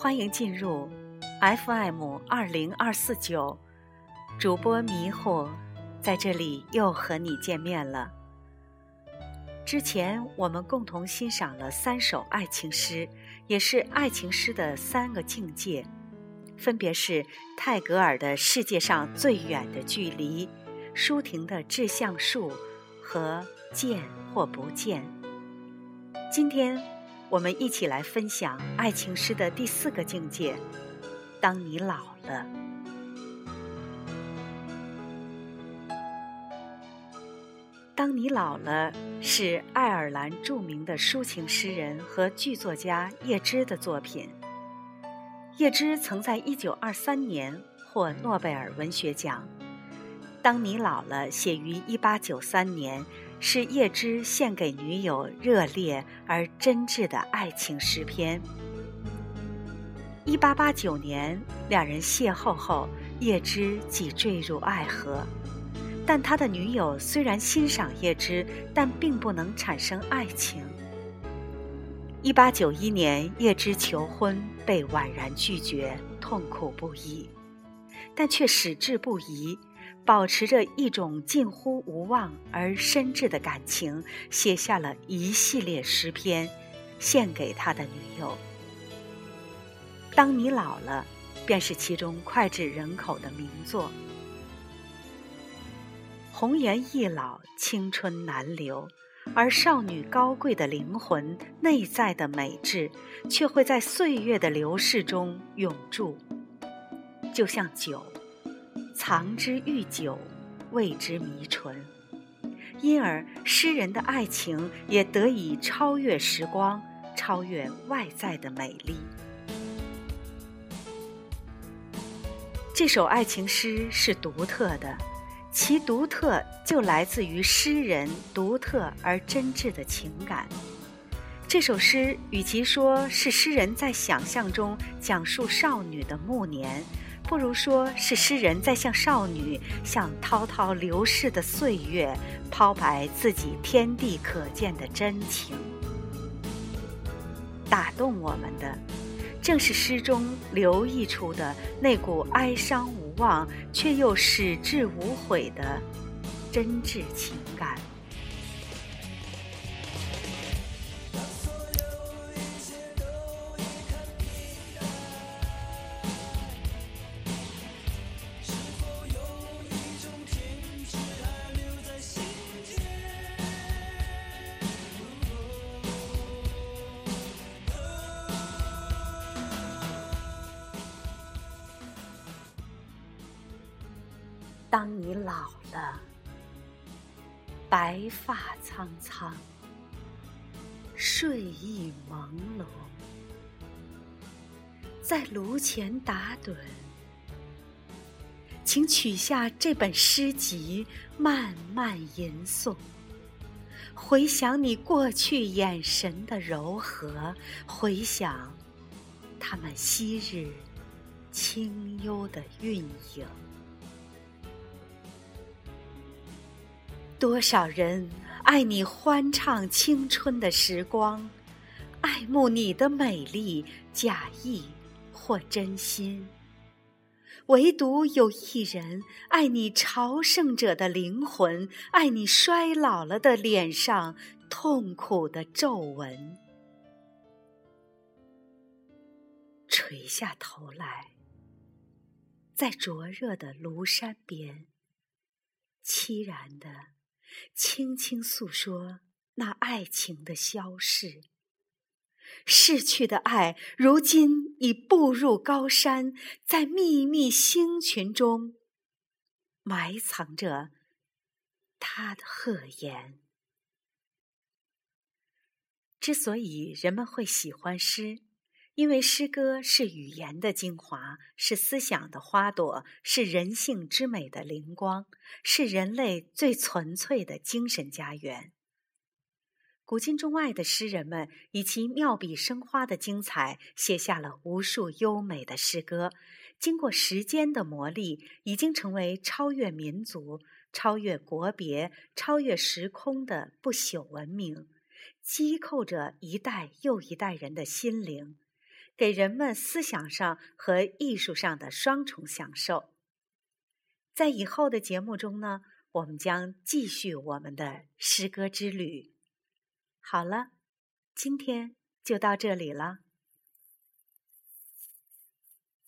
欢迎进入 FM 二零二四九，主播迷惑在这里又和你见面了。之前我们共同欣赏了三首爱情诗，也是爱情诗的三个境界，分别是泰戈尔的《世界上最远的距离》，舒婷的《致橡树》和《见或不见》。今天。我们一起来分享爱情诗的第四个境界：当你老了。当你老了是爱尔兰著名的抒情诗人和剧作家叶芝的作品。叶芝曾在一九二三年获诺贝尔文学奖。当你老了写于一八九三年。是叶芝献给女友热烈而真挚的爱情诗篇。一八八九年，两人邂逅后，叶芝即坠入爱河。但他的女友虽然欣赏叶芝，但并不能产生爱情。一八九一年，叶芝求婚被婉然拒绝，痛苦不已，但却矢志不移。保持着一种近乎无望而深挚的感情，写下了一系列诗篇，献给他的女友。当你老了，便是其中脍炙人口的名作。红颜易老，青春难留，而少女高贵的灵魂、内在的美质，却会在岁月的流逝中永驻，就像酒。藏之愈久，谓之弥醇。因而，诗人的爱情也得以超越时光，超越外在的美丽。这首爱情诗是独特的，其独特就来自于诗人独特而真挚的情感。这首诗与其说是诗人在想象中讲述少女的暮年。不如说是诗人在向少女、向滔滔流逝的岁月抛白自己天地可见的真情。打动我们的，正是诗中流溢出的那股哀伤无望却又矢志无悔的真挚情感。当你老了，白发苍苍，睡意朦胧，在炉前打盹，请取下这本诗集，慢慢吟诵，回想你过去眼神的柔和，回想他们昔日清幽的韵影。多少人爱你欢畅青春的时光，爱慕你的美丽，假意或真心。唯独有一人爱你朝圣者的灵魂，爱你衰老了的脸上痛苦的皱纹。垂下头来，在灼热的庐山边，凄然的。轻轻诉说那爱情的消逝，逝去的爱，如今已步入高山，在密密星群中埋藏着他的贺言。之所以人们会喜欢诗。因为诗歌是语言的精华，是思想的花朵，是人性之美的灵光，是人类最纯粹的精神家园。古今中外的诗人们以其妙笔生花的精彩，写下了无数优美的诗歌。经过时间的磨砺，已经成为超越民族、超越国别、超越时空的不朽文明，击扣着一代又一代人的心灵。给人们思想上和艺术上的双重享受。在以后的节目中呢，我们将继续我们的诗歌之旅。好了，今天就到这里了。